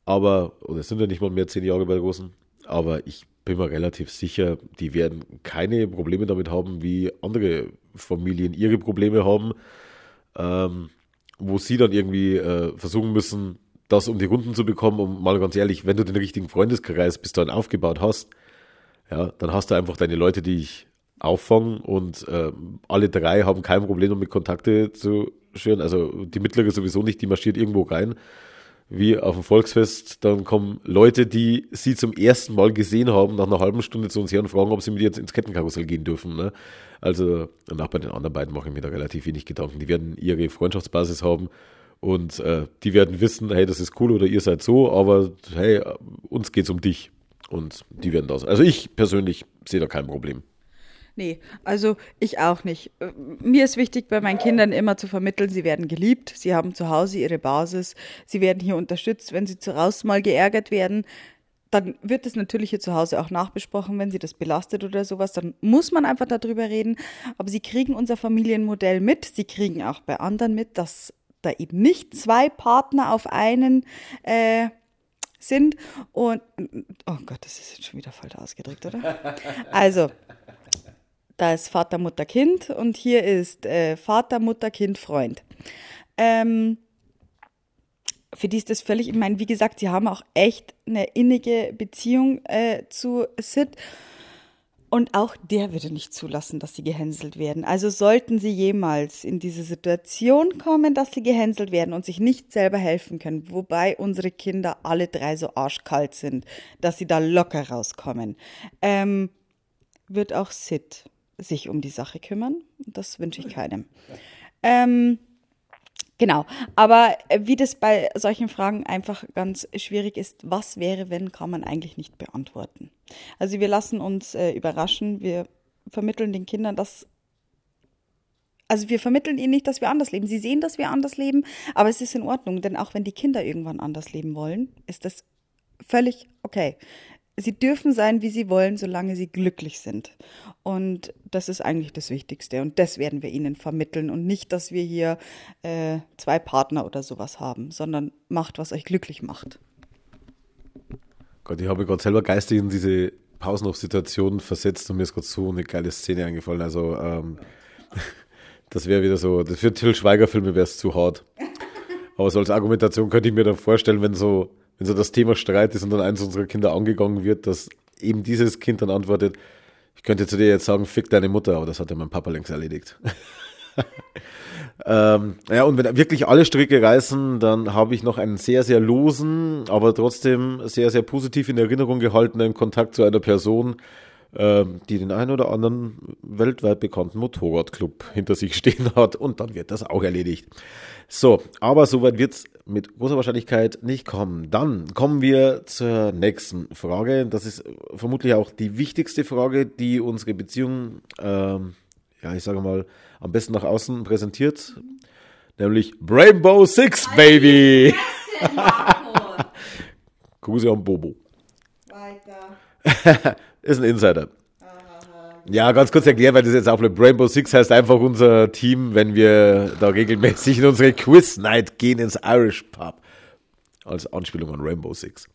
Aber, oder es sind ja nicht mal mehr zehn Jahre bei der Großen. Aber ich bin mir relativ sicher, die werden keine Probleme damit haben, wie andere Familien ihre Probleme haben. Ähm, wo sie dann irgendwie äh, versuchen müssen, das um die Runden zu bekommen. Und mal ganz ehrlich, wenn du den richtigen Freundeskreis bis dahin aufgebaut hast, ja, dann hast du einfach deine Leute, die ich auffangen und äh, alle drei haben kein Problem damit Kontakte zu schüren. Also die mittlere sowieso nicht, die marschiert irgendwo rein, wie auf dem Volksfest. Dann kommen Leute, die sie zum ersten Mal gesehen haben, nach einer halben Stunde zu uns her und fragen, ob sie mit ihr jetzt ins Kettenkarussell gehen dürfen. Ne? Also und auch bei den anderen beiden mache ich mir da relativ wenig Gedanken. Die werden ihre Freundschaftsbasis haben und äh, die werden wissen, hey, das ist cool oder ihr seid so, aber hey, uns geht's um dich. Und die werden das. Also ich persönlich sehe da kein Problem. Nee, also ich auch nicht. Mir ist wichtig, bei meinen Kindern immer zu vermitteln, sie werden geliebt, sie haben zu Hause ihre Basis, sie werden hier unterstützt, wenn sie zu Hause mal geärgert werden. Dann wird es natürlich hier zu Hause auch nachbesprochen, wenn sie das belastet oder sowas. Dann muss man einfach darüber reden. Aber sie kriegen unser Familienmodell mit. Sie kriegen auch bei anderen mit, dass da eben nicht zwei Partner auf einen äh, sind. Und, oh Gott, das ist jetzt schon wieder falsch ausgedrückt, oder? Also, da ist Vater, Mutter, Kind und hier ist äh, Vater, Mutter, Kind, Freund. Ähm, für die ist das völlig, ich meine, wie gesagt, sie haben auch echt eine innige Beziehung äh, zu Sid. Und auch der würde nicht zulassen, dass sie gehänselt werden. Also sollten sie jemals in diese Situation kommen, dass sie gehänselt werden und sich nicht selber helfen können, wobei unsere Kinder alle drei so arschkalt sind, dass sie da locker rauskommen, ähm, wird auch Sid sich um die Sache kümmern. Das wünsche ich keinem. Ähm, genau, aber äh, wie das bei solchen Fragen einfach ganz schwierig ist, was wäre, wenn, kann man eigentlich nicht beantworten. Also wir lassen uns äh, überraschen, wir vermitteln den Kindern das. Also wir vermitteln ihnen nicht, dass wir anders leben. Sie sehen, dass wir anders leben, aber es ist in Ordnung, denn auch wenn die Kinder irgendwann anders leben wollen, ist das völlig okay sie dürfen sein, wie sie wollen, solange sie glücklich sind. Und das ist eigentlich das Wichtigste. Und das werden wir ihnen vermitteln. Und nicht, dass wir hier äh, zwei Partner oder sowas haben, sondern macht, was euch glücklich macht. Gott, ich habe gerade selber geistig in diese Pausenhof-Situation versetzt und mir ist gerade so eine geile Szene eingefallen. Also, ähm, das wäre wieder so, für Till Schweiger-Filme wäre es zu hart. Aber so als Argumentation könnte ich mir dann vorstellen, wenn so wenn so das Thema Streit ist und dann eins unserer Kinder angegangen wird, dass eben dieses Kind dann antwortet, ich könnte zu dir jetzt sagen, fick deine Mutter, aber das hat ja mein Papa längst erledigt. ähm, ja, und wenn wirklich alle Stricke reißen, dann habe ich noch einen sehr, sehr losen, aber trotzdem sehr, sehr positiv in Erinnerung gehaltenen Kontakt zu einer Person, ähm, die den einen oder anderen weltweit bekannten Motorradclub hinter sich stehen hat und dann wird das auch erledigt. So, aber soweit wird es mit großer Wahrscheinlichkeit nicht kommen. Dann kommen wir zur nächsten Frage. Das ist vermutlich auch die wichtigste Frage, die unsere Beziehung, ähm, ja, ich sage mal, am besten nach außen präsentiert. Nämlich Rainbow Six, Baby! Grüße an Bobo. Weiter. ist ein Insider. Ja, ganz kurz erklären, weil das jetzt auch bleibt. Rainbow Six heißt einfach unser Team, wenn wir da regelmäßig in unsere Quiz Night gehen ins Irish Pub. Als Anspielung an Rainbow Six.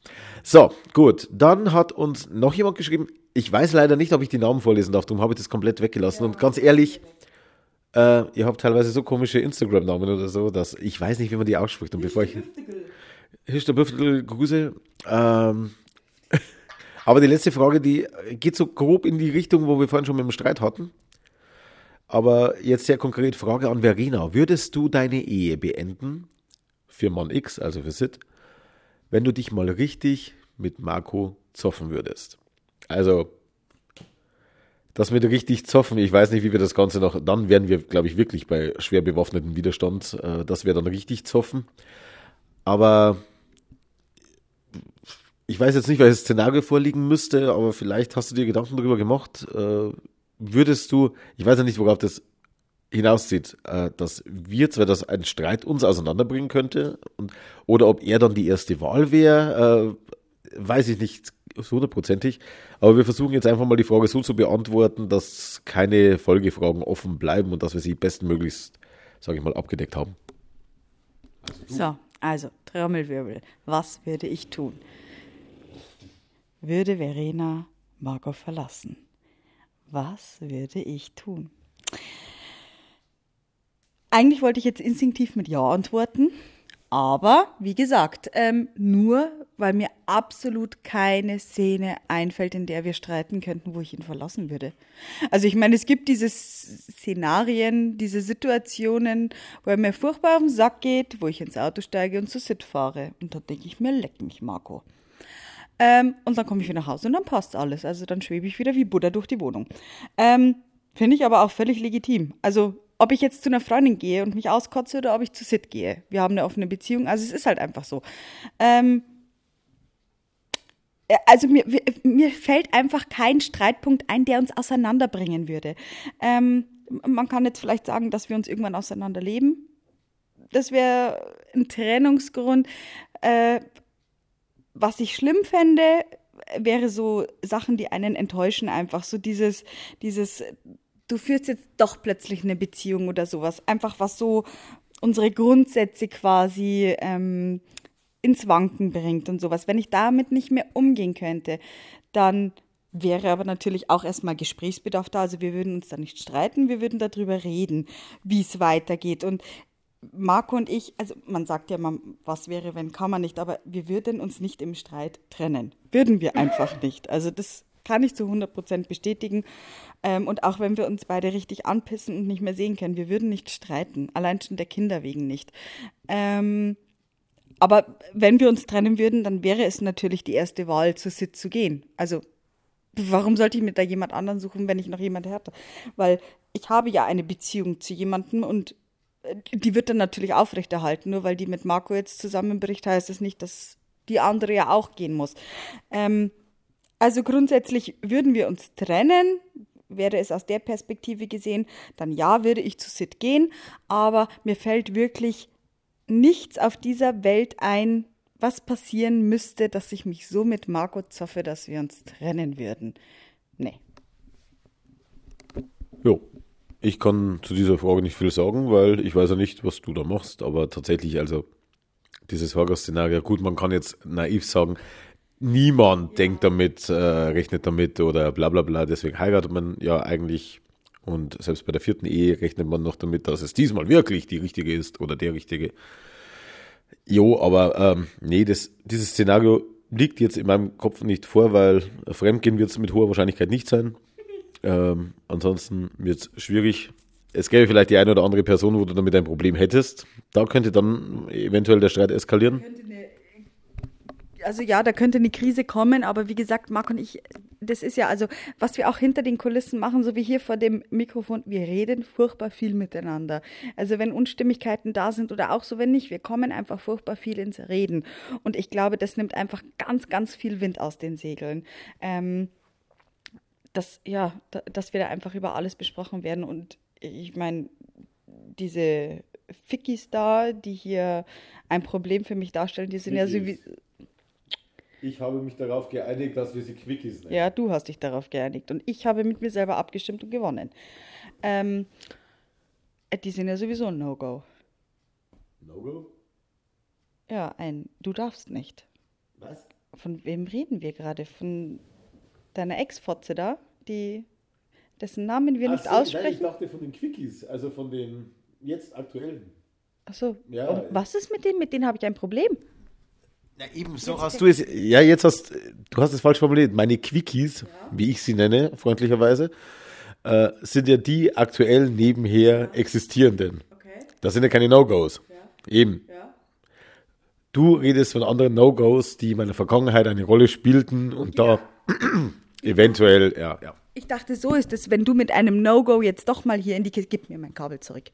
So, gut. Dann hat uns noch jemand geschrieben. Ich weiß leider nicht, ob ich die Namen vorlesen darf. Darum habe ich das komplett weggelassen. Und ganz ehrlich, Äh, ihr habt teilweise so komische Instagram-Namen oder so, dass ich weiß nicht, wie man die ausspricht. Und bevor ich. Hischterbüftel, Grüße. Ähm, aber die letzte Frage, die geht so grob in die Richtung, wo wir vorhin schon mit dem Streit hatten. Aber jetzt sehr konkret Frage an Verena. Würdest du deine Ehe beenden für Mann X, also für Sid, wenn du dich mal richtig mit Marco zoffen würdest? Also, das mit richtig zoffen, ich weiß nicht, wie wir das Ganze noch, dann wären wir, glaube ich, wirklich bei schwer bewaffneten Widerstand. Äh, das wäre dann richtig zoffen. Aber ich weiß jetzt nicht, welches Szenario vorliegen müsste, aber vielleicht hast du dir Gedanken darüber gemacht. Äh, würdest du, ich weiß ja nicht, worauf das hinauszieht, äh, dass wir zwar das einen Streit uns auseinanderbringen könnte und, oder ob er dann die erste Wahl wäre, äh, weiß ich nicht hundertprozentig. Aber wir versuchen jetzt einfach mal die Frage so zu beantworten, dass keine Folgefragen offen bleiben und dass wir sie bestmöglichst, sage ich mal, abgedeckt haben. Also so, also Trommelwirbel. Was würde ich tun? Würde Verena Marco verlassen? Was würde ich tun? Eigentlich wollte ich jetzt instinktiv mit Ja antworten, aber wie gesagt, ähm, nur weil mir absolut keine Szene einfällt, in der wir streiten könnten, wo ich ihn verlassen würde. Also ich meine, es gibt diese Szenarien, diese Situationen, wo er mir furchtbar auf den Sack geht, wo ich ins Auto steige und zu Sit fahre. Und da denke ich mir, leck mich, Marco. Ähm, und dann komme ich wieder nach Hause und dann passt alles. Also dann schwebe ich wieder wie Buddha durch die Wohnung. Ähm, Finde ich aber auch völlig legitim. Also ob ich jetzt zu einer Freundin gehe und mich auskotze oder ob ich zu Sid gehe. Wir haben eine offene Beziehung, also es ist halt einfach so. Ähm, äh, also mir, mir fällt einfach kein Streitpunkt ein, der uns auseinanderbringen würde. Ähm, man kann jetzt vielleicht sagen, dass wir uns irgendwann auseinanderleben. Das wäre ein Trennungsgrund. Äh, was ich schlimm fände, wäre so Sachen, die einen enttäuschen, einfach so dieses, dieses, du führst jetzt doch plötzlich eine Beziehung oder sowas. Einfach was so unsere Grundsätze quasi ähm, ins Wanken bringt und sowas. Wenn ich damit nicht mehr umgehen könnte, dann wäre aber natürlich auch erstmal Gesprächsbedarf da. Also wir würden uns da nicht streiten, wir würden darüber reden, wie es weitergeht. Und Marco und ich, also man sagt ja mal, was wäre, wenn kann man nicht, aber wir würden uns nicht im Streit trennen. Würden wir einfach nicht. Also das kann ich zu 100 Prozent bestätigen. Ähm, und auch wenn wir uns beide richtig anpissen und nicht mehr sehen können, wir würden nicht streiten. Allein schon der Kinder wegen nicht. Ähm, aber wenn wir uns trennen würden, dann wäre es natürlich die erste Wahl, zu Sit zu gehen. Also warum sollte ich mir da jemand anderen suchen, wenn ich noch jemand hätte? Weil ich habe ja eine Beziehung zu jemandem und die wird dann natürlich aufrechterhalten. Nur weil die mit Marco jetzt zusammenbricht, heißt das nicht, dass die andere ja auch gehen muss. Ähm, also grundsätzlich würden wir uns trennen, wäre es aus der Perspektive gesehen, dann ja, würde ich zu Sid gehen, aber mir fällt wirklich nichts auf dieser Welt ein, was passieren müsste, dass ich mich so mit Marco zoffe, dass wir uns trennen würden. Nee. Jo. Ich kann zu dieser Frage nicht viel sagen, weil ich weiß ja nicht, was du da machst, aber tatsächlich, also dieses Horror-Szenario, gut, man kann jetzt naiv sagen, niemand ja. denkt damit, äh, rechnet damit oder bla bla bla. Deswegen heiratet man ja eigentlich. Und selbst bei der vierten Ehe rechnet man noch damit, dass es diesmal wirklich die richtige ist oder der richtige. Jo, aber ähm, nee, das, dieses Szenario liegt jetzt in meinem Kopf nicht vor, weil Fremdgehen wird es mit hoher Wahrscheinlichkeit nicht sein. Ähm, ansonsten wird es schwierig. Es gäbe vielleicht die eine oder andere Person, wo du damit ein Problem hättest. Da könnte dann eventuell der Streit eskalieren. Also ja, da könnte eine Krise kommen, aber wie gesagt, Marc und ich, das ist ja also, was wir auch hinter den Kulissen machen, so wie hier vor dem Mikrofon, wir reden furchtbar viel miteinander. Also wenn Unstimmigkeiten da sind oder auch so, wenn nicht, wir kommen einfach furchtbar viel ins Reden. Und ich glaube, das nimmt einfach ganz, ganz viel Wind aus den Segeln. Ähm, dass, ja, dass wir da einfach über alles besprochen werden. Und ich meine, diese Fickis da, die hier ein Problem für mich darstellen, die sind Fickis. ja sowieso ich habe mich darauf geeinigt, dass wir sie Quickies nennen. Ja, du hast dich darauf geeinigt. Und ich habe mit mir selber abgestimmt und gewonnen. Ähm, äh, die sind ja sowieso ein No-Go. No-Go? Ja, ein Du darfst nicht. Was? Von wem reden wir gerade? Von deiner Ex-Fotze da? Die dessen Namen wir nicht Ach so, Nein, ich aussprechen. dachte von den Quickies, also von den jetzt aktuellen. Achso. Ja. Und was ist mit denen? Mit denen habe ich ein Problem. Ja, eben, so hast du es. Ja, jetzt hast du hast es falsch formuliert. Meine Quickies, wie ich sie nenne, freundlicherweise, äh, sind ja die aktuell nebenher existierenden. Okay. Das sind ja keine No-Gos. Eben. Ja. Du redest von anderen No-Gos, die in meiner Vergangenheit eine Rolle spielten und da eventuell, ja, ja. Ich dachte, so ist es, wenn du mit einem No-Go jetzt doch mal hier in die Kiste, gib mir mein Kabel zurück,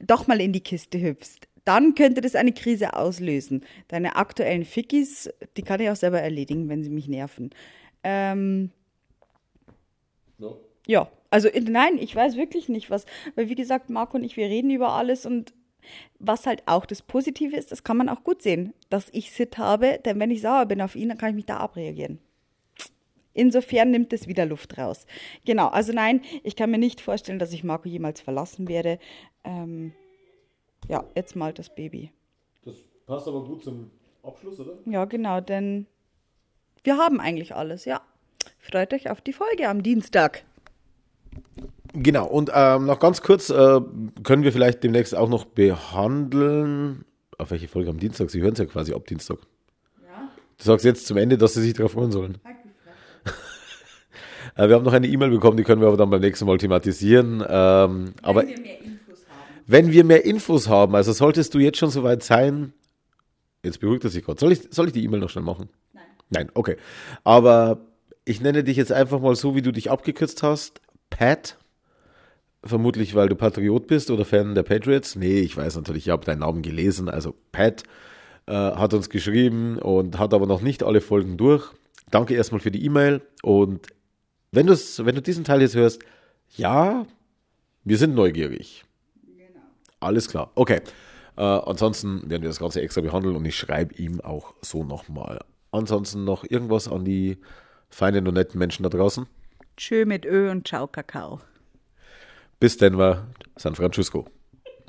doch mal in die Kiste hüpfst, dann könnte das eine Krise auslösen. Deine aktuellen Fickies, die kann ich auch selber erledigen, wenn sie mich nerven. Ähm, ja, also äh, nein, ich weiß wirklich nicht was, weil wie gesagt, Marco und ich, wir reden über alles und was halt auch das Positive ist, das kann man auch gut sehen, dass ich Sit habe, denn wenn ich sauer bin auf ihn, dann kann ich mich da abreagieren. Insofern nimmt es wieder Luft raus. Genau, also nein, ich kann mir nicht vorstellen, dass ich Marco jemals verlassen werde. Ähm, ja, jetzt malt das Baby. Das passt aber gut zum Abschluss, oder? Ja, genau, denn wir haben eigentlich alles, ja. Freut euch auf die Folge am Dienstag. Genau, und ähm, noch ganz kurz, äh, können wir vielleicht demnächst auch noch behandeln, auf welche Folge am Dienstag? Sie hören es ja quasi ab Dienstag. Ja, Du sagst jetzt zum Ende, dass sie sich darauf freuen sollen. Äh, wir haben noch eine E-Mail bekommen, die können wir aber dann beim nächsten Mal thematisieren. Ähm, aber wir mehr Infos haben. wenn wir mehr Infos haben, also solltest du jetzt schon soweit sein, jetzt beruhigt er sich gerade. Soll ich, soll ich die E-Mail noch schnell machen? Nein. Nein, okay. Aber ich nenne dich jetzt einfach mal so, wie du dich abgekürzt hast. Pat. Vermutlich, weil du Patriot bist oder Fan der Patriots. Nee, ich weiß natürlich, ich habe deinen Namen gelesen. Also Pat äh, hat uns geschrieben und hat aber noch nicht alle Folgen durch. Danke erstmal für die E-Mail. Und wenn, du's, wenn du diesen Teil jetzt hörst, ja, wir sind neugierig. Alles klar. Okay. Äh, ansonsten werden wir das Ganze extra behandeln und ich schreibe ihm auch so nochmal. Ansonsten noch irgendwas an die feinen und netten Menschen da draußen. Tschö mit Ö und Ciao Kakao. Bis Denver, San Francisco.